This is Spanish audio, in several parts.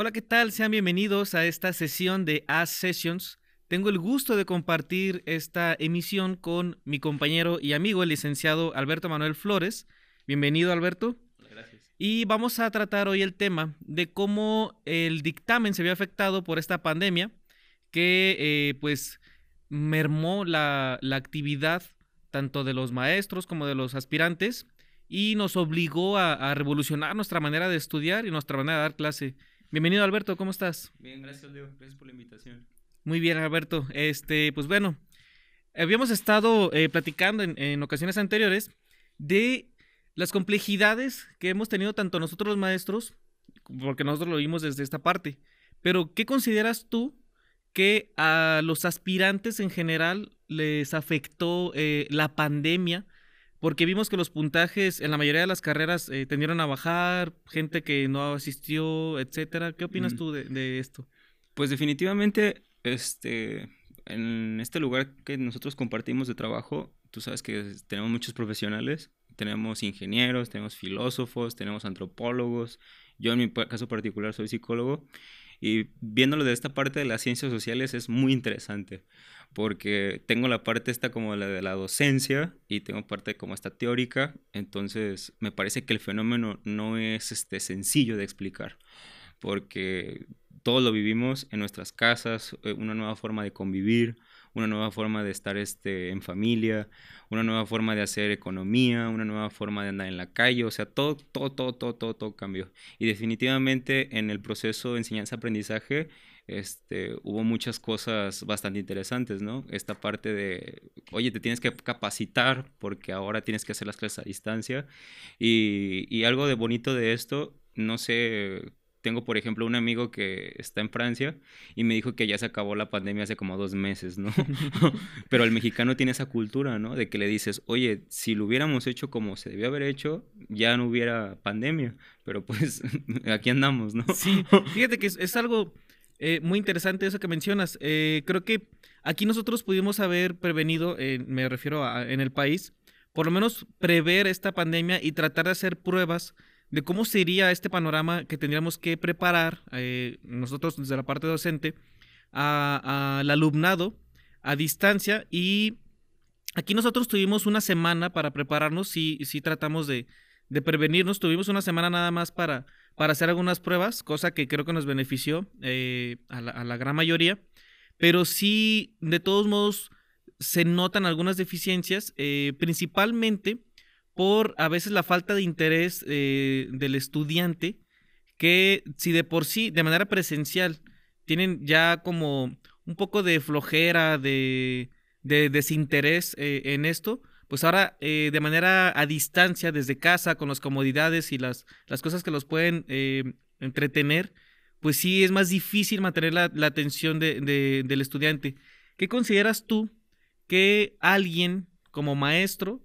Hola, ¿qué tal? Sean bienvenidos a esta sesión de As Sessions. Tengo el gusto de compartir esta emisión con mi compañero y amigo, el licenciado Alberto Manuel Flores. Bienvenido, Alberto. Gracias. Y vamos a tratar hoy el tema de cómo el dictamen se vio afectado por esta pandemia que eh, pues mermó la, la actividad tanto de los maestros como de los aspirantes y nos obligó a, a, revolucionar nuestra manera de estudiar y nuestra manera de dar clase. Bienvenido Alberto, ¿cómo estás? Bien, gracias Leo, gracias por la invitación. Muy bien Alberto, este, pues bueno, habíamos estado eh, platicando en, en, ocasiones anteriores de las complejidades que hemos tenido tanto nosotros los maestros, porque nosotros lo vimos desde esta parte, pero ¿qué consideras tú que a los aspirantes en general les afectó eh, la pandemia? Porque vimos que los puntajes en la mayoría de las carreras eh, tendieron a bajar, gente que no asistió, etcétera. ¿Qué opinas mm. tú de, de, esto? Pues definitivamente, este, en este lugar que nosotros compartimos de trabajo, tú sabes que tenemos muchos profesionales, tenemos ingenieros, tenemos filósofos, tenemos antropólogos. Yo en mi caso particular soy psicólogo y viéndolo de esta parte de las ciencias sociales es muy interesante porque tengo la parte esta como la de la docencia y tengo parte como esta teórica, entonces me parece que el fenómeno no es este sencillo de explicar, porque todos lo vivimos en nuestras casas, eh, una nueva forma de convivir, una nueva forma de estar este, en familia, una nueva forma de hacer economía, una nueva forma de andar en la calle, o sea, todo, todo, todo, todo, todo, todo cambió. Y definitivamente en el proceso de enseñanza-aprendizaje este, hubo muchas cosas bastante interesantes, ¿no? Esta parte de, oye, te tienes que capacitar porque ahora tienes que hacer las clases a distancia. Y, y algo de bonito de esto, no sé, tengo por ejemplo un amigo que está en Francia y me dijo que ya se acabó la pandemia hace como dos meses, ¿no? Pero el mexicano tiene esa cultura, ¿no? De que le dices, oye, si lo hubiéramos hecho como se debió haber hecho, ya no hubiera pandemia. Pero pues aquí andamos, ¿no? Sí, fíjate que es, es algo eh, muy interesante eso que mencionas. Eh, creo que aquí nosotros pudimos haber prevenido, eh, me refiero a en el país, por lo menos prever esta pandemia y tratar de hacer pruebas de cómo sería este panorama que tendríamos que preparar eh, nosotros desde la parte docente al alumnado a distancia. Y aquí nosotros tuvimos una semana para prepararnos y si tratamos de, de prevenirnos, tuvimos una semana nada más para para hacer algunas pruebas, cosa que creo que nos benefició eh, a, la, a, la, gran mayoría, pero sí, de todos modos, se notan algunas deficiencias, eh, principalmente por a veces la falta de interés eh, del estudiante, que si de por sí, de manera presencial, tienen ya como un poco de flojera, de, de desinterés eh, en esto, pues ahora eh, de manera a distancia, desde casa, con las comodidades y las, las cosas que los pueden entretener, pues sí es más difícil mantener la, la atención de, del estudiante. ¿Qué consideras tú que alguien como maestro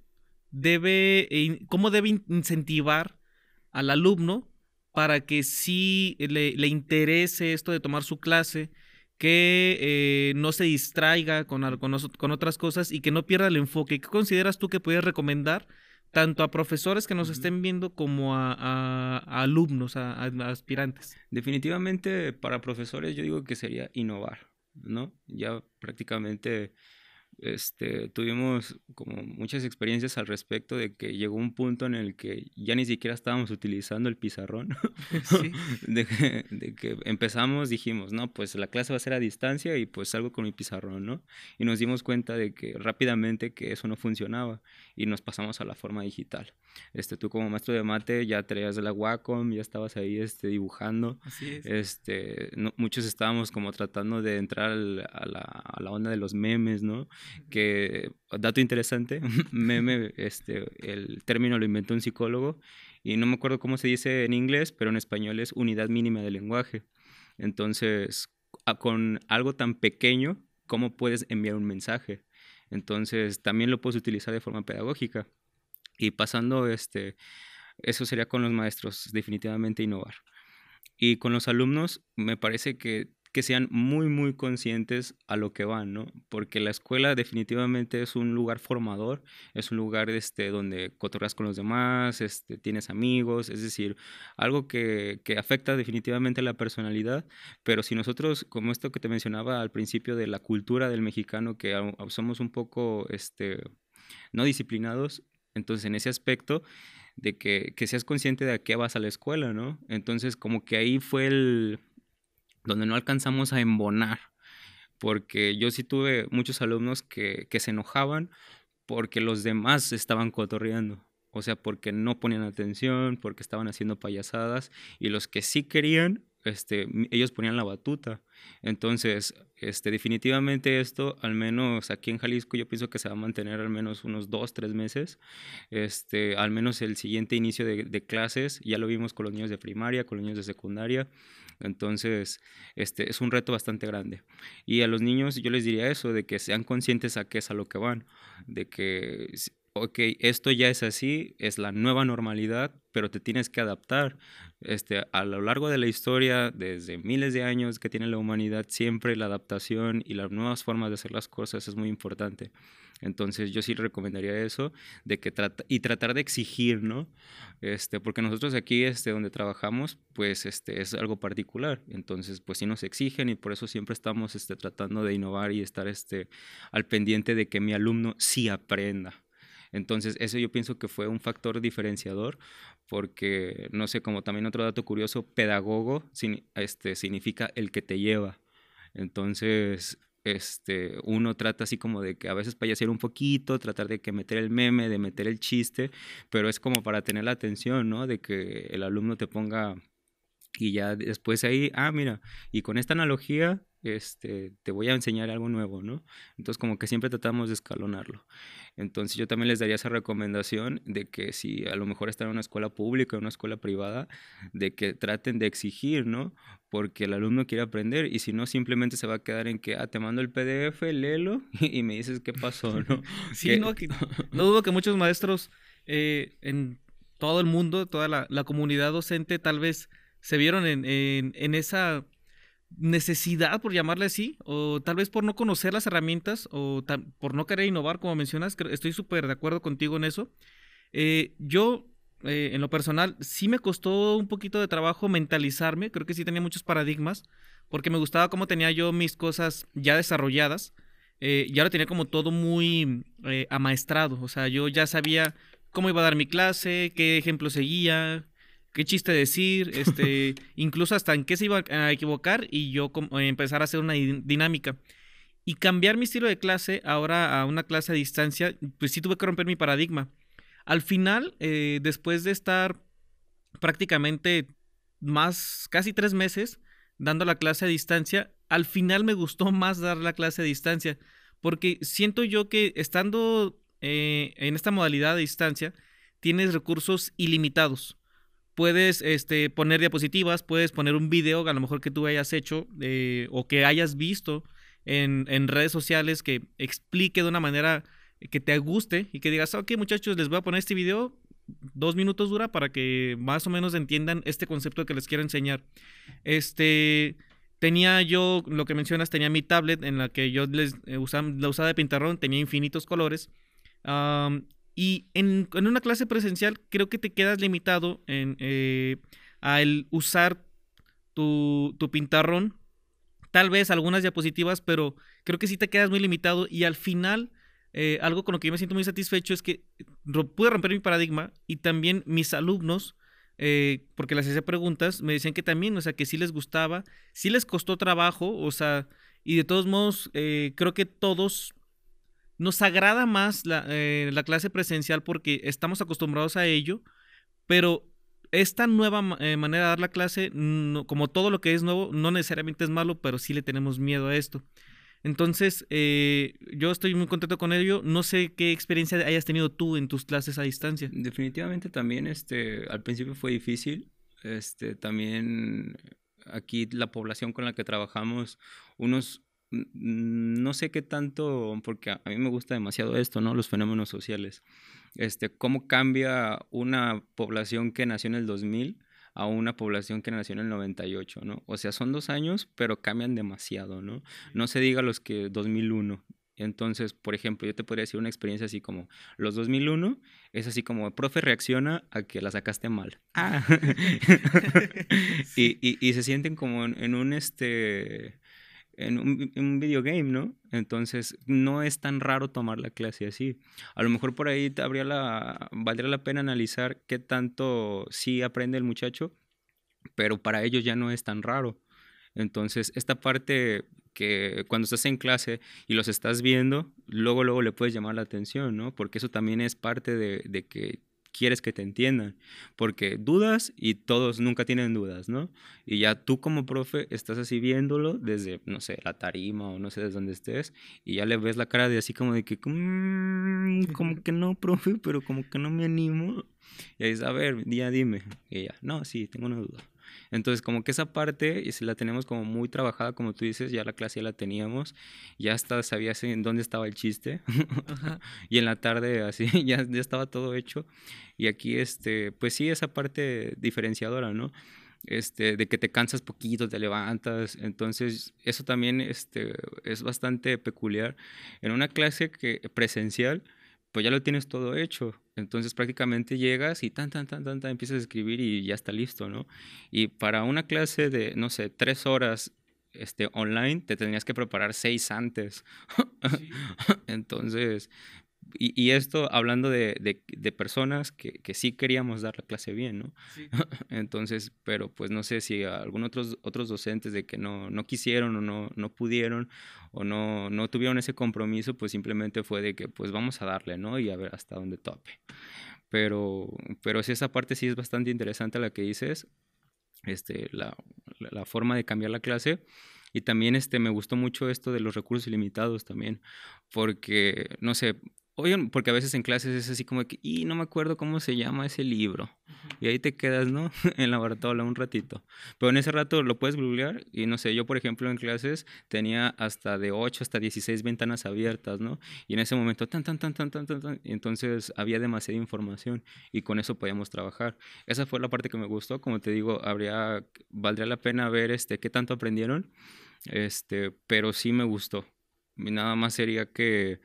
debe, cómo debe incentivar al alumno para que sí le, le interese esto de tomar su clase, que eh, no se distraiga con, con, con, otras cosas y que no pierda el enfoque. ¿Qué consideras tú que puedes recomendar tanto a profesores que nos estén viendo como a, a, a alumnos, a, a, aspirantes? Definitivamente para profesores yo digo que sería innovar, ¿no? Ya prácticamente este, tuvimos como muchas experiencias al respecto de que llegó un punto en el que ya ni siquiera estábamos utilizando el pizarrón. ¿Sí? de, que, de, que, empezamos, dijimos, no, pues la clase va a ser a distancia y pues salgo con mi pizarrón, ¿no? Y nos dimos cuenta de que rápidamente que eso no funcionaba y nos pasamos a la forma digital. Este, tú como maestro de mate ya traías la Wacom, ya estabas ahí este, dibujando. Así es. Este, no, muchos estábamos como tratando de entrar al, a, la, a la onda de los memes, ¿no? Que, dato interesante, meme, este, el término lo inventó un psicólogo y no me acuerdo cómo se dice en inglés, pero en español es unidad mínima de lenguaje. Entonces, con algo tan pequeño, ¿cómo puedes enviar un mensaje? Entonces, también lo puedes utilizar de forma pedagógica. Y pasando, este, eso sería con los maestros, definitivamente innovar. Y con los alumnos, me parece que que sean muy, muy conscientes a lo que van, ¿no? Porque la escuela definitivamente es un lugar formador, es un lugar este, donde cotorreas con los demás, este, tienes amigos, es decir, algo que, que afecta definitivamente la personalidad, pero si nosotros, como esto que te mencionaba al principio de la cultura del mexicano, que somos un poco este, no disciplinados, entonces en ese aspecto de que, que seas consciente de a qué vas a la escuela, ¿no? Entonces como que ahí fue el donde no alcanzamos a embonar, porque yo sí tuve muchos alumnos que, se enojaban porque los demás estaban cotorreando. O sea, porque no ponían atención, porque estaban haciendo payasadas y los que sí querían, este, ellos ponían la batuta. Entonces, este, definitivamente esto, al menos aquí en Jalisco, yo pienso que se va a mantener al menos unos dos, tres meses. Este, al menos el siguiente inicio de, de clases, ya lo vimos con los niños de primaria, con los niños de secundaria. Entonces, este es un reto bastante grande. Y a los niños yo les diría eso, de que sean conscientes a qué es a lo que van, de que, ok, esto ya es así, es la nueva normalidad, pero te tienes que adaptar. Este, a lo largo de la historia, desde miles de años que tiene la humanidad, siempre la adaptación y las nuevas formas de hacer las cosas es muy importante. Entonces yo sí recomendaría eso, de que trata, y tratar de exigir, ¿no? Este, porque nosotros aquí, este, donde trabajamos, pues este, es algo particular. Entonces, pues sí nos exigen y por eso siempre estamos este, tratando de innovar y estar este, al pendiente de que mi alumno sí aprenda. Entonces, eso yo pienso que fue un factor diferenciador, porque, no sé, como también otro dato curioso, pedagogo este, significa el que te lleva. Entonces, este, uno trata así como de que a veces payasear un poquito, tratar de que meter el meme, de meter el chiste, pero es como para tener la atención, ¿no? De que el alumno te ponga y ya después ahí, ah, mira, y con esta analogía, este, te voy a enseñar algo nuevo, ¿no? Entonces como que siempre tratamos de escalonarlo. Entonces yo también les daría esa recomendación de que si a lo mejor están en una escuela pública o una escuela privada, de que traten de exigir, ¿no? Porque el alumno quiere aprender y si no simplemente se va a quedar en que, ah, te mando el PDF, léelo y me dices qué pasó, ¿no? sí, no, no dudo que muchos maestros eh, en todo el mundo, toda la, la comunidad docente tal vez se vieron en, en, esa necesidad, por llamarle así, o tal vez por no conocer las herramientas, o por no querer innovar, como mencionas, estoy súper de acuerdo contigo en eso. Eh, yo, eh, en lo personal, sí me costó un poquito de trabajo mentalizarme, creo que sí tenía muchos paradigmas, porque me gustaba cómo tenía yo mis cosas ya desarrolladas, eh, ya lo tenía como todo muy amaestrado, o sea, yo ya sabía cómo iba a dar mi clase, qué ejemplo seguía, qué chiste decir, este, incluso hasta en qué se iba a equivocar y yo empezar a hacer una dinámica. Y cambiar mi estilo de clase ahora a una clase a distancia, pues sí tuve que romper mi paradigma. Al final, eh, después de estar prácticamente más, casi tres meses dando la clase a distancia, al final me gustó más dar la clase a distancia, porque siento yo que estando eh, en esta modalidad de distancia, tienes recursos ilimitados puedes este, poner diapositivas, puedes poner un video a lo mejor que tú hayas hecho eh, o que hayas visto en, en, redes sociales que explique de una manera que te guste y que digas, ok muchachos, les voy a poner este video, dos minutos dura para que más o menos entiendan este concepto que les quiero enseñar. Este, tenía yo, lo que mencionas, tenía mi tablet en la que yo les eh, usaba, la usaba de pintarrón, tenía infinitos colores. Y en, una clase presencial creo que te quedas limitado en, eh, al usar tu, tu pintarrón, tal vez algunas diapositivas, pero creo que sí te quedas muy limitado y al final... Eh, algo con lo que yo me siento muy satisfecho es que pude romper mi paradigma y también mis alumnos, eh, porque les hacía preguntas, me decían que también, o sea, que sí les gustaba, sí les costó trabajo, o sea, y de todos modos, creo que todos nos agrada más eh, la, clase presencial porque estamos acostumbrados a ello, pero esta nueva eh, manera de dar la clase, como todo lo que es nuevo, no necesariamente es malo, pero sí le tenemos miedo a esto. Entonces, eh, yo estoy muy contento con ello. No sé qué experiencia hayas tenido tú en tus clases a distancia. Definitivamente también, este, al principio fue difícil. Este, también aquí la población con la que trabajamos, unos no sé qué tanto, porque a mí me gusta demasiado esto, ¿no? Los fenómenos sociales. Este, cómo cambia una población que nació en el 2000 a una población que nació en el 98, ¿no? O sea, son dos años, pero cambian demasiado, ¿no? No se diga los que 2001. Entonces, por ejemplo, yo te podría decir una experiencia así como los 2001 es así como, profe reacciona a que la sacaste mal. Ah. y, y, y, se sienten como en, un, este, en un, en un videogame, ¿no? Entonces, no es tan raro tomar la clase así. A lo mejor por ahí habría la, valdría la pena analizar qué tanto sí aprende el muchacho, pero para ellos ya no es tan raro. Entonces, esta parte que cuando estás en clase y los estás viendo, luego, luego le puedes llamar la atención, ¿no? Porque eso también es parte de, de que quieres que te entiendan, porque dudas y todos nunca tienen dudas, ¿no? Y ya tú como profe estás así viéndolo desde, no sé, la tarima o no sé desde dónde estés, y ya le ves la cara de así como de que, mmm, como que no, profe, pero como que no me animo. Y ahí dices, a ver, ya dime. Y ya, no, sí, tengo una duda. Entonces, como que esa parte la tenemos como muy trabajada, como tú dices, ya la clase ya la teníamos, ya hasta sabías en dónde estaba el chiste. y en la tarde así ya, ya estaba todo hecho. Y aquí, este, pues sí, esa parte diferenciadora, ¿no? Este, de que te cansas poquito, te levantas. Entonces, eso también este, es bastante peculiar. En una clase que, presencial, pues ya lo tienes todo hecho. Entonces prácticamente llegas y tan, tan, tan, tan, tan, empiezas a escribir y ya está listo, ¿no? Y para una clase de, no sé, tres horas este, online, te tenías que preparar seis antes. Entonces, y, esto hablando de, de, personas que, que, sí queríamos dar la clase bien, ¿no? Entonces, pero pues no sé si algunos otros, otros docentes de que no, no quisieron o no, no pudieron o no, no tuvieron ese compromiso, pues simplemente fue de que pues vamos a darle, ¿no? Y a ver hasta dónde tope. Pero, pero sí, esa parte sí es bastante interesante la que dices, este, la, la forma de cambiar la clase. Y también este, me gustó mucho esto de los recursos ilimitados también, porque, no sé, Oigan, porque a veces en clases es así como que, y no me acuerdo cómo se llama ese libro. Y ahí te quedas, ¿no? en la baratola un ratito. Pero en ese rato lo puedes googlear y no sé, yo por ejemplo en clases tenía hasta de 8 hasta 16 ventanas abiertas, ¿no? Y en ese momento, tan, tan, tan, tan, tan, tan, tan. Entonces había demasiada información y con eso podíamos trabajar. Esa fue la parte que me gustó. Como te digo, habría, valdría la pena ver este, qué tanto aprendieron. Este, pero sí me gustó. nada más sería que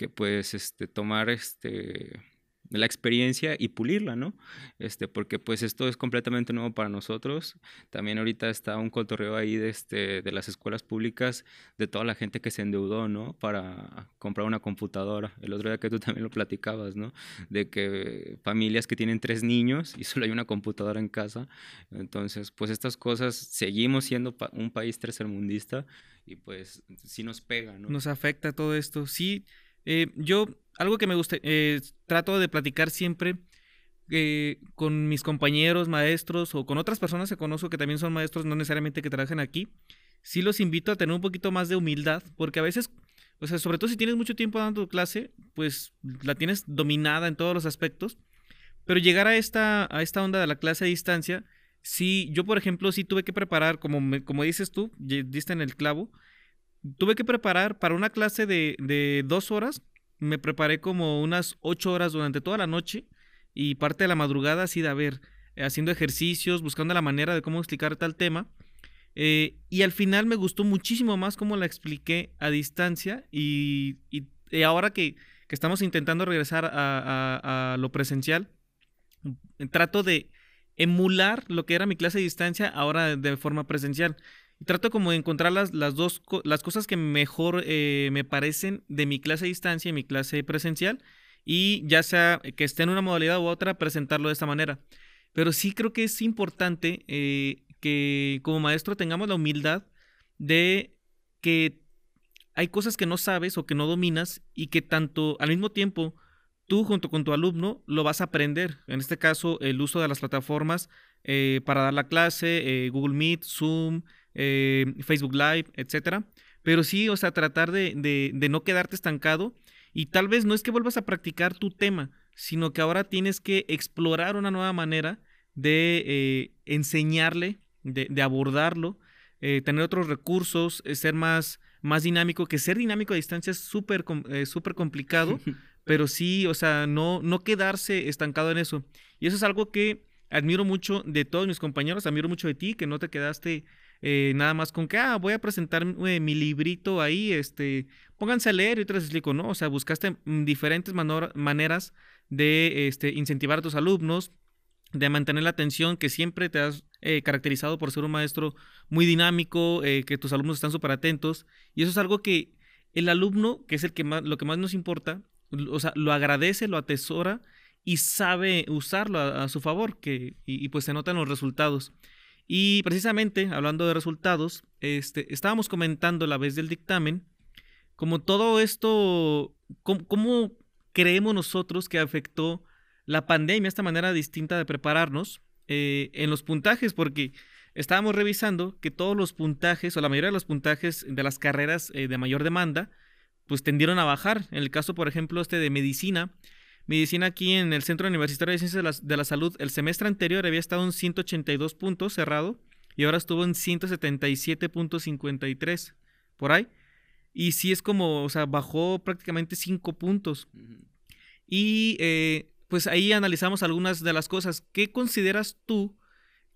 que pues este, tomar este, la experiencia y pulirla, ¿no? Este, porque pues esto es completamente nuevo para nosotros. También ahorita está un cotorreo ahí de, este, de las escuelas públicas, de toda la gente que se endeudó, ¿no? Para comprar una computadora. El otro día que tú también lo platicabas, ¿no? De que familias que tienen tres niños y solo hay una computadora en casa. Entonces, pues estas cosas, seguimos siendo un país tercermundista y pues sí nos pega, ¿no? Nos afecta todo esto. Sí, eh, yo, algo que me gusta, eh, trato de platicar siempre eh, con mis compañeros, maestros o con otras personas que conozco que también son maestros, no necesariamente que trabajen aquí. Sí los invito a tener un poquito más de humildad, porque a veces, o sea, sobre todo si tienes mucho tiempo dando clase, pues la tienes dominada en todos los aspectos. Pero llegar a esta, a esta onda de la clase a distancia, sí, yo por ejemplo, sí tuve que preparar, como, como dices tú, diste en el clavo, tuve que preparar para una clase de, de dos horas, me preparé como unas ocho horas durante toda la noche y parte de la madrugada así de haber haciendo ejercicios, buscando la manera de cómo explicar tal tema. Eh, y al final me gustó muchísimo más cómo la expliqué a distancia y, ahora que, que, estamos intentando regresar a, a, a, lo presencial, trato de emular lo que era mi clase a distancia ahora de forma presencial trato como de encontrar las, las dos las cosas que mejor eh, me parecen de mi clase a distancia y mi clase presencial y ya sea que esté en una modalidad u otra presentarlo de esta manera pero sí creo que es importante eh, que como maestro tengamos la humildad de que hay cosas que no sabes o que no dominas y que tanto al mismo tiempo tú junto con tu alumno lo vas a aprender. En este caso, el uso de las plataformas eh, para dar la clase, Google Meet, Zoom, eh, Facebook Live, etcétera. Pero sí, o sea, tratar de, de, no quedarte estancado y tal vez no es que vuelvas a practicar tu tema, sino que ahora tienes que explorar una nueva manera de eh, enseñarle, de, de abordarlo, eh, tener otros recursos, ser más, más dinámico, que ser dinámico a distancia es súper súper complicado, pero sí, o sea, no, no quedarse estancado en eso. Y eso es algo que admiro mucho de todos mis compañeros, admiro mucho de ti, que no te quedaste eh, nada más con que, ah, voy a presentar eh, mi librito ahí, este, pónganse a leer y te les explico, ¿no? O sea, buscaste mm, diferentes maneras de este, incentivar a tus alumnos, de mantener la atención, que siempre te has eh, caracterizado por ser un maestro muy dinámico, que tus alumnos están súper atentos, y eso es algo que el alumno, que es el que más, lo que más nos importa, o sea, lo agradece, lo atesora y sabe usarlo a, su favor, que, y, y, pues se notan los resultados. Y precisamente, hablando de resultados, este, estábamos comentando a la vez del dictamen, como todo esto, cómo, creemos nosotros que afectó la pandemia, esta manera distinta de prepararnos eh, en los puntajes, porque estábamos revisando que todos los puntajes, o la mayoría de los puntajes de las carreras eh, de mayor demanda, pues tendieron a bajar. En el caso, por ejemplo, este de medicina, Medicina aquí en el Centro Universitario de Ciencias de la, Salud, el semestre anterior había estado en 182 puntos cerrado y ahora estuvo en 177.53 por ahí. Y sí es como, o sea, bajó prácticamente 5 puntos. Y eh, pues ahí analizamos algunas de las cosas. ¿Qué consideras tú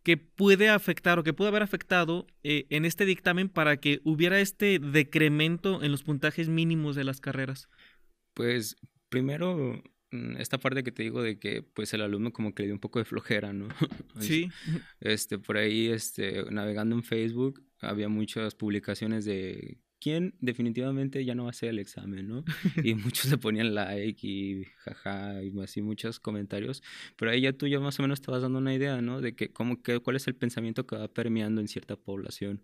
que puede afectar o que puede haber afectado eh, en este dictamen para que hubiera este decremento en los puntajes mínimos de las carreras? Pues primero esta parte que te digo de que pues el alumno como que le dio un poco de flojera, ¿no? Sí. Este, por ahí, este, navegando en Facebook, había muchas publicaciones de quién definitivamente ya no va a hacer el examen, ¿no? Y muchos le ponían like y jaja y así muchos comentarios, pero ahí ya tú ya más o menos vas dando una idea, ¿no? De que, cómo, que, cuál es el pensamiento que va permeando en cierta población.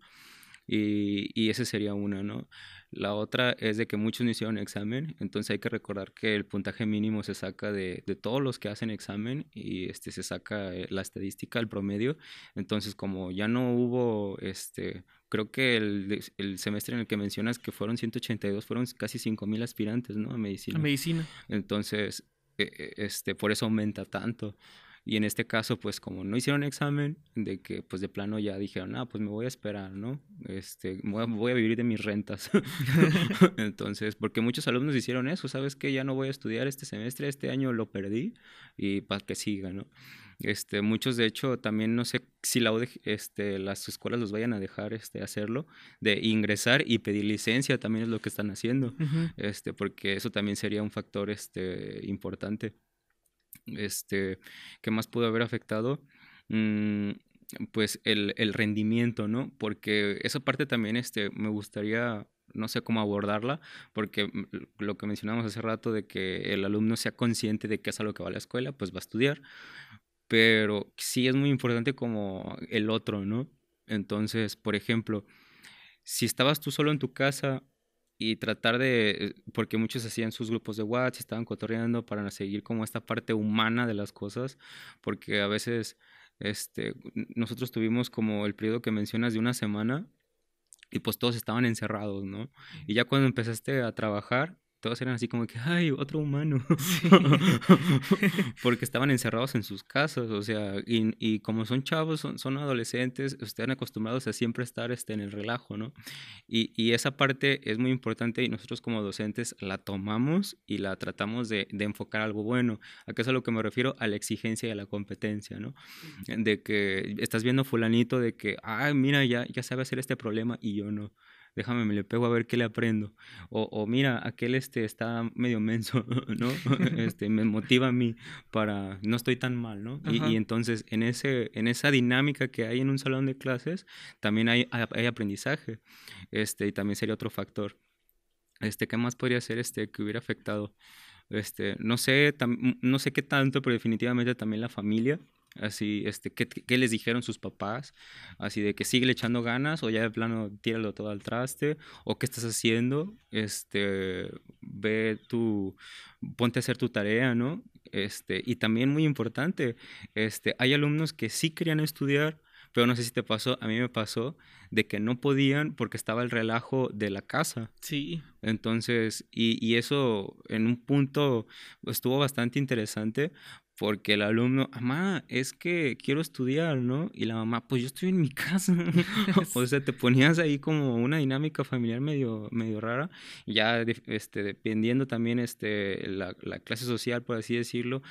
Y, y ese sería una, ¿no? La otra es de que muchos no hicieron examen, entonces hay que recordar que el puntaje mínimo se saca de, de todos los que hacen examen y este, se saca eh, la estadística, el promedio. Entonces, como ya no hubo, este, creo que el, el semestre en el que mencionas que fueron 182, fueron casi 5.000 aspirantes, ¿no? A medicina. A medicina. Entonces, e, e, este, por eso aumenta tanto. Y en este caso, pues como no hicieron examen, de que pues de plano ya dijeron, ah, pues me voy a esperar, ¿no? Este, voy a, vivir de mis rentas. Entonces, porque muchos alumnos hicieron eso, ¿sabes qué? Ya no voy a estudiar este semestre, este año lo perdí y para que siga, ¿no? Este, muchos de hecho también no sé si la este, las escuelas los vayan a dejar este, hacerlo, de ingresar y pedir licencia también es lo que están haciendo, este, porque eso también sería un factor este, importante este, ¿qué más pudo haber afectado? Mm, pues el, el, rendimiento, ¿no? Porque esa parte también este, me gustaría, no sé cómo abordarla, porque mm, lo que mencionamos hace rato de que el alumno sea consciente de que es a lo que va a la escuela, pues va a estudiar, pero sí es muy importante como el otro, ¿no? Entonces, por ejemplo, si estabas tú solo en tu casa y tratar de, porque muchos hacían sus grupos de WhatsApp, estaban cotorreando para seguir como esta parte humana de las cosas, porque a veces este, nosotros tuvimos como el periodo que mencionas de una semana y pues todos estaban encerrados, ¿no? Y ya cuando empezaste a trabajar, todos eran así como que, ay, otro humano. Porque estaban encerrados en sus casas, o sea, y, y como son chavos, son, son, adolescentes, están acostumbrados a siempre estar este, en el relajo, ¿no? Y, y, esa parte es muy importante y nosotros como docentes la tomamos y la tratamos de, de enfocar algo bueno. ¿A qué es a lo que me refiero? A la exigencia y a la competencia, ¿no? De que estás viendo fulanito de que, ay, mira, ya, ya sabe hacer este problema y yo no déjame, me le pego a ver qué le aprendo. O, o mira, aquel este está medio menso, ¿no? este, me motiva a mí para, no estoy tan mal, ¿no? Y, entonces en, ese, en esa dinámica que hay en un salón de clases, también hay, hay aprendizaje. Este, y también sería otro factor. Este, ¿qué más podría ser este que hubiera afectado? Este, no sé, no sé qué tanto, pero definitivamente también la familia Así, este, ¿qué, ¿qué, les dijeron sus papás? Así de que sigue echando ganas o ya de plano tíralo todo al traste o qué estás haciendo, este, ve tu, ponte a hacer tu tarea, ¿no? Este, y también muy importante, este, hay alumnos que sí querían estudiar, pero no sé si te pasó, a mí me pasó de que no podían porque estaba el relajo de la casa. Sí. Entonces, y, y eso en un punto estuvo bastante interesante porque el alumno, mamá, es que quiero estudiar, ¿no? Y la mamá, pues yo estoy en mi casa. o sea, te ponías ahí como una dinámica familiar medio, medio rara. Ya este, dependiendo también este, la, la clase social, por así decirlo,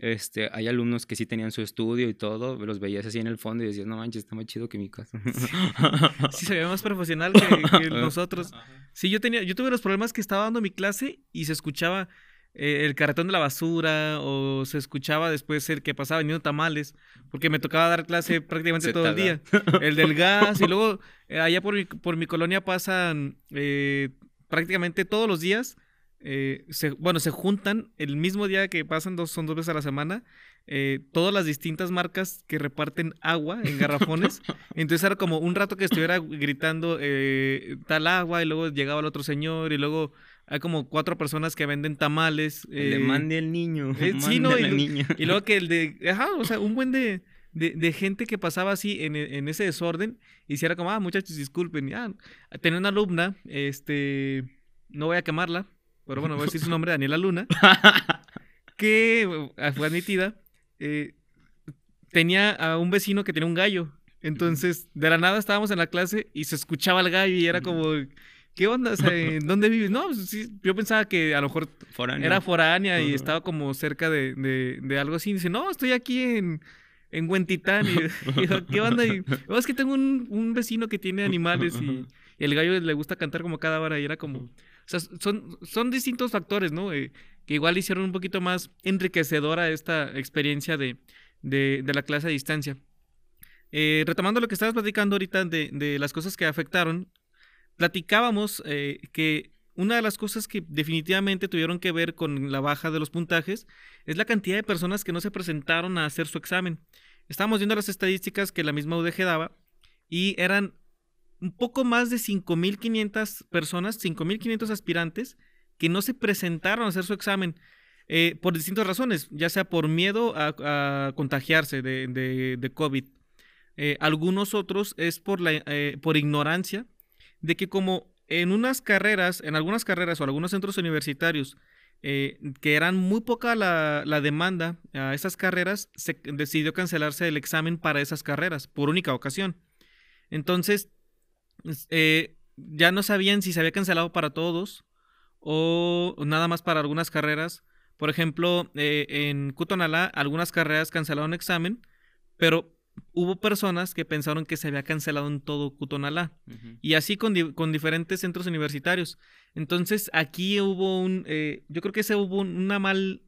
Este, hay alumnos que sí tenían su estudio y todo, los veías así en el fondo y decías, no manches, está más chido que mi casa. sí, se veía más profesional que, nosotros. Sí, yo tenía, yo tuve los problemas que estaba dando mi clase y se escuchaba eh, el carretón de la basura o se escuchaba después el que pasaba vendiendo tamales, porque me tocaba dar clase prácticamente todo el día. El del gas y luego eh, allá por mi, por mi colonia pasan eh, prácticamente todos los días eh, bueno, se juntan el mismo día que pasan, dos, son dos veces a la semana, eh, todas las distintas marcas que reparten agua en garrafones. Entonces era como un rato que estuviera gritando eh, tal agua y luego llegaba el otro señor y luego hay como cuatro personas que venden tamales. Le mande el niño. sí, no, y, y, luego que el de, ajá, o sea, un buen de, de, gente que pasaba así en, en, ese desorden y si era como, ah, muchachos, disculpen, ya, tenía una alumna, este, no voy a quemarla, pero bueno, voy a decir su nombre, Daniela Luna, que eh, fue admitida, eh, tenía a un vecino que tenía un gallo. Entonces, de la nada estábamos en la clase y se escuchaba el gallo y era como, ¿qué onda? O sea, ¿dónde vives? No, pues sí, yo pensaba que a lo mejor era foránea y estaba como cerca de, de, algo así. Y dice, no, estoy aquí en, en Huentitán. Y, ¿qué onda? Y, oh, es que tengo un, un, vecino que tiene animales y, y, el gallo le gusta cantar como cada hora y era como... O sea, son, son distintos factores, ¿no? Eh, que igual hicieron un poquito más enriquecedora esta experiencia de, de, la clase a distancia. Eh, retomando lo que estabas platicando ahorita de, de las cosas que afectaron, platicábamos eh, que una de las cosas que definitivamente tuvieron que ver con la baja de los puntajes es la cantidad de personas que no se presentaron a hacer su examen. Estábamos viendo las estadísticas que la misma UDG daba y eran un poco más de 5.500 personas, 5.500 aspirantes que no se presentaron a hacer su examen eh, por distintas razones, ya sea por miedo a, contagiarse de, COVID. Eh, algunos otros es por, la, por ignorancia de que como en unas carreras, en algunas carreras o algunos centros universitarios, que eran muy poca la, la, demanda a esas carreras, se decidió cancelarse el examen para esas carreras por única ocasión. Entonces, eh, ya no sabían si se había cancelado para todos o nada más para algunas carreras. Por ejemplo, eh, en Cutonalá algunas carreras cancelaron examen, pero hubo personas que pensaron que se había cancelado en todo Cutonalá. Y así con, diferentes centros universitarios. Entonces aquí hubo un, eh, yo creo que se hubo una mal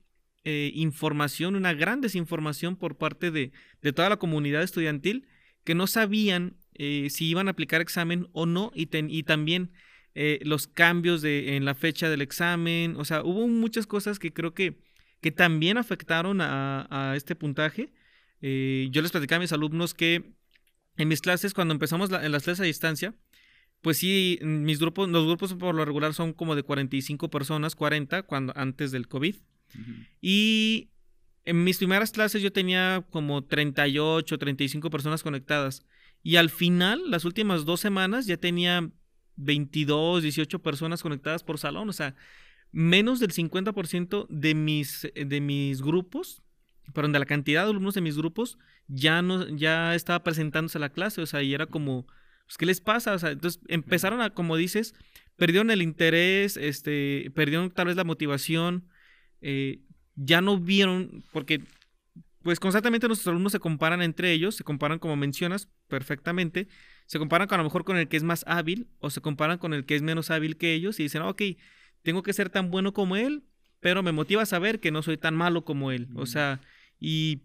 información, una gran desinformación por parte de, de toda la comunidad estudiantil que no sabían eh, si iban a aplicar examen o no y, y también eh, los cambios de, en la fecha del examen. O sea, hubo muchas cosas que creo que, que también afectaron a, este puntaje. Eh, yo les platicaba a mis alumnos que en mis clases, cuando empezamos en las clases a distancia, pues sí, mis grupos, los grupos por lo regular son como de 45 personas, 40 cuando, antes del COVID. Y en mis primeras clases yo tenía como 38, 35 personas conectadas. Y al final, las últimas dos semanas, ya tenía 22, 18 personas conectadas por salón. O sea, menos del 50% de mis, de mis grupos, perdón, de la cantidad de alumnos de mis grupos, ya, no, ya estaba presentándose a la clase. O sea, y era como, pues, ¿qué les pasa? O sea, entonces empezaron a, como dices, perdieron el interés, este, perdieron tal vez la motivación, eh, ya no vieron, porque pues constantemente nuestros alumnos se comparan entre ellos, se comparan como mencionas perfectamente, se comparan a lo mejor con el que es más hábil o se comparan con el que es menos hábil que ellos y dicen, ok, tengo que ser tan bueno como él, pero me motiva a saber que no soy tan malo como él. O sea, y,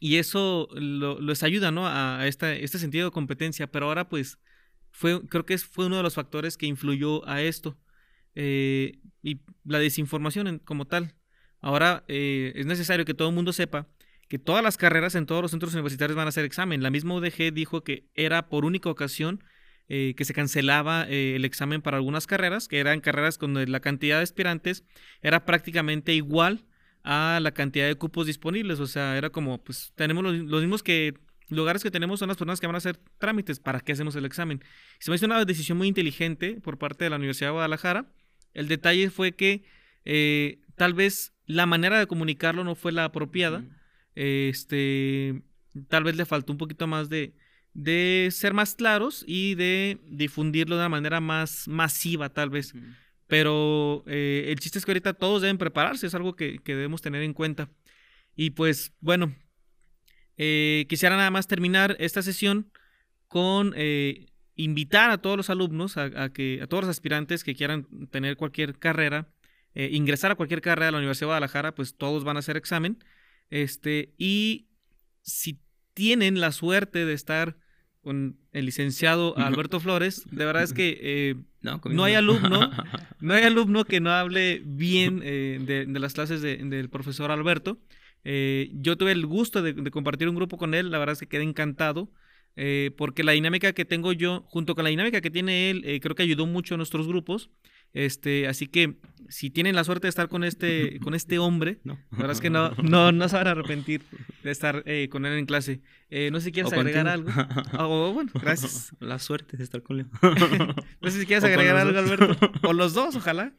y eso lo, les ayuda, ¿no? A, este sentido de competencia, pero ahora pues fue, creo que fue uno de los factores que influyó a esto. Eh, y la desinformación como tal. Ahora eh, es necesario que todo el mundo sepa que todas las carreras en todos los centros universitarios van a hacer examen. La misma UDG dijo que era por única ocasión eh, que se cancelaba eh, el examen para algunas carreras, que eran carreras con la cantidad de aspirantes era prácticamente igual a la cantidad de cupos disponibles. O sea, era como, pues tenemos los, mismos que lugares que tenemos son las personas que van a hacer trámites. ¿Para qué hacemos el examen? Se me hizo una decisión muy inteligente por parte de la Universidad de Guadalajara. El detalle fue que eh, tal vez la manera de comunicarlo no fue la apropiada. Este, tal vez le faltó un poquito más de, de ser más claros y de difundirlo de una manera más masiva, tal vez. Pero eh, el chiste es que ahorita todos deben prepararse, es algo que, debemos tener en cuenta. Y pues bueno, eh, quisiera nada más terminar esta sesión con eh, invitar a todos los alumnos, a, que, a todos los aspirantes que quieran tener cualquier carrera, eh, ingresar a cualquier carrera de la Universidad de Guadalajara, pues todos van a hacer examen. Este, y si tienen la suerte de estar con el licenciado Alberto Flores, de verdad es que no, hay alumno, no hay alumno que no hable bien de, las clases del profesor Alberto. Eh, yo tuve el gusto de, compartir un grupo con él, la verdad es que quedé encantado, eh, porque la dinámica que tengo yo, junto con la dinámica que tiene él, eh, creo que ayudó mucho a nuestros grupos. Este, así que si tienen la suerte de estar con este, con este hombre, la verdad es que no, no, no se van a arrepentir de estar con él en clase. no sé si quieres agregar algo. Oh, bueno, gracias. La suerte de estar con él. no sé si quieres agregar algo, Alberto. O los dos, ojalá.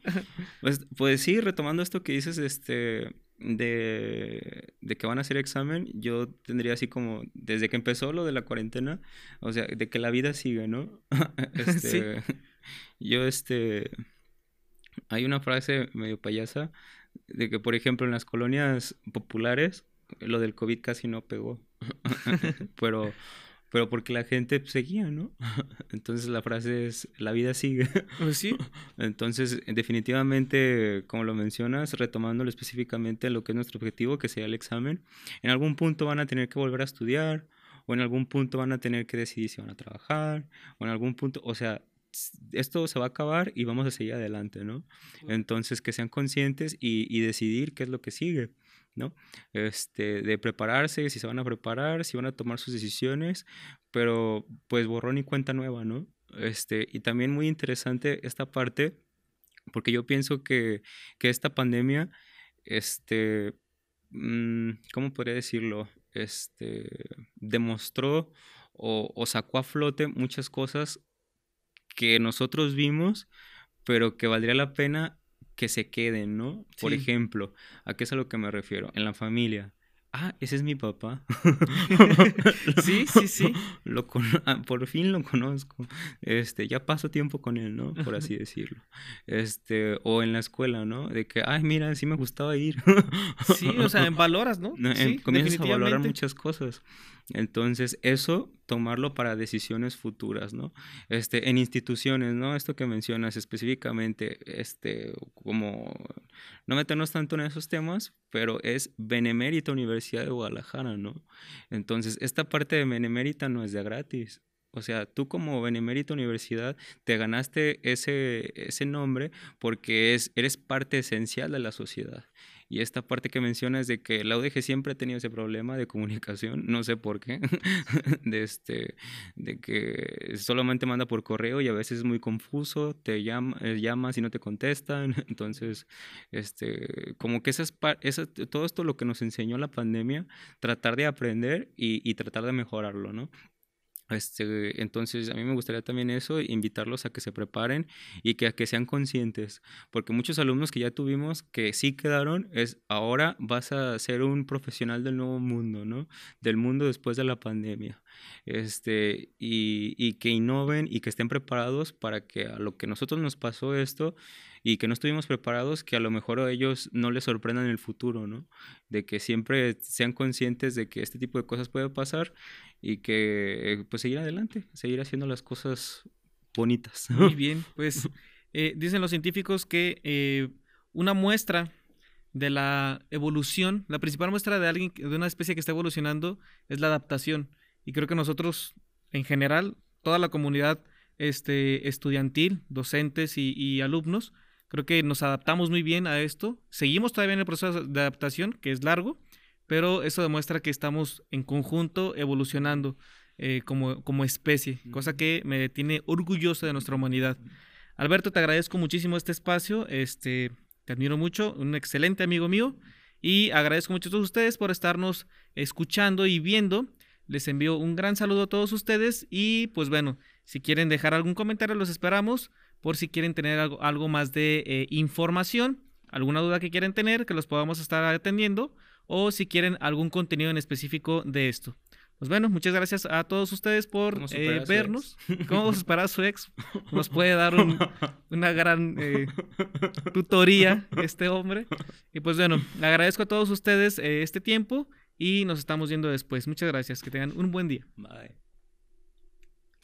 Pues, pues sí, retomando esto que dices, este de, de, que van a hacer examen, yo tendría así como, desde que empezó lo de la cuarentena, o sea, de que la vida sigue, ¿no? este, Yo, este, hay una frase medio payasa de que, por ejemplo, en las colonias populares, lo del COVID casi no pegó, pero pero porque la gente seguía, ¿no? Entonces la frase es, la vida sigue. Pues sí. Entonces, definitivamente, como lo mencionas, retomándolo específicamente lo que es nuestro objetivo, que sea el examen, en algún punto van a tener que volver a estudiar, o en algún punto van a tener que decidir si van a trabajar, o en algún punto, o sea, esto se va a acabar y vamos a seguir adelante, ¿no? Entonces, que sean conscientes y, y decidir qué es lo que sigue. ¿No? Este, de prepararse, si se van a preparar, si van a tomar sus decisiones, pero pues borrón y cuenta nueva, ¿no? Este, y también muy interesante esta parte, porque yo pienso que, que esta pandemia, este, mm, ¿cómo podría decirlo? Este, demostró o, o sacó a flote muchas cosas que nosotros vimos, pero que valdría la pena que se queden, ¿no? Por ejemplo, ¿a qué es a lo que me refiero? En la familia. Ah, ese es mi papá. sí, sí, sí. Lo ah, por fin lo conozco. Este, ya paso tiempo con él, ¿no? Por así decirlo. Este, o en la escuela, ¿no? De que, ay, mira, sí me gustaba ir. sí, o sea, valoras, ¿no? sí, comienzas a valorar muchas cosas. Entonces, eso tomarlo para decisiones futuras, ¿no? Este, en instituciones, ¿no? Esto que mencionas específicamente, este, como, no meternos tanto en esos temas, pero es Benemérita Universidad de Guadalajara, ¿no? Entonces, esta parte de Benemérita no es de gratis. O sea, tú como Benemérita Universidad te ganaste ese, ese nombre porque es, eres parte esencial de la sociedad. Y esta parte que mencionas de que la UDG siempre ha tenido ese problema de comunicación, no sé por qué, de, este, de que solamente manda por correo y a veces es muy confuso, te llama, eh, llamas y no te contestan. Entonces, este, como que esas, esas, todo esto lo que nos enseñó la pandemia, tratar de aprender y, y tratar de mejorarlo, ¿no? Este, entonces a mí me gustaría también eso, invitarlos a que se preparen y que sean conscientes, porque muchos alumnos que ya tuvimos que sí quedaron es ahora vas a ser un profesional del nuevo mundo, ¿no? Del mundo después de la pandemia. Este, y, y que innoven y que estén preparados para que a lo que nosotros nos pasó esto y que no estuvimos preparados, que a lo mejor a ellos no les sorprendan en el futuro, ¿no? De que siempre sean conscientes de que este tipo de cosas puede pasar y que pues seguir adelante, seguir haciendo las cosas bonitas. Muy bien, pues eh, dicen los científicos que eh, una muestra de la evolución, la principal muestra de alguien, de una especie que está evolucionando, es la adaptación. Y creo que nosotros, en general, toda la comunidad este, estudiantil, docentes y, y alumnos, creo que nos adaptamos muy bien a esto. Seguimos todavía en el proceso de adaptación, que es largo, pero eso demuestra que estamos en conjunto evolucionando eh, como, como especie, cosa que me tiene orgulloso de nuestra humanidad. Alberto, te agradezco muchísimo este espacio, este, te admiro mucho, un excelente amigo mío, y agradezco mucho a todos ustedes por estarnos escuchando y viendo. Les envío un gran saludo a todos ustedes y pues bueno, si quieren dejar algún comentario los esperamos por si quieren tener algo, algo más de eh, información, alguna duda que quieren tener, que los podamos estar atendiendo o si quieren algún contenido en específico de esto. Pues bueno, muchas gracias a todos ustedes por eh, vernos. ¿Cómo superar a su ex? Nos puede dar una gran eh, tutoría este hombre. Y pues bueno, agradezco a todos ustedes este tiempo y nos estamos viendo después. Muchas gracias, que tengan un buen día. Bye.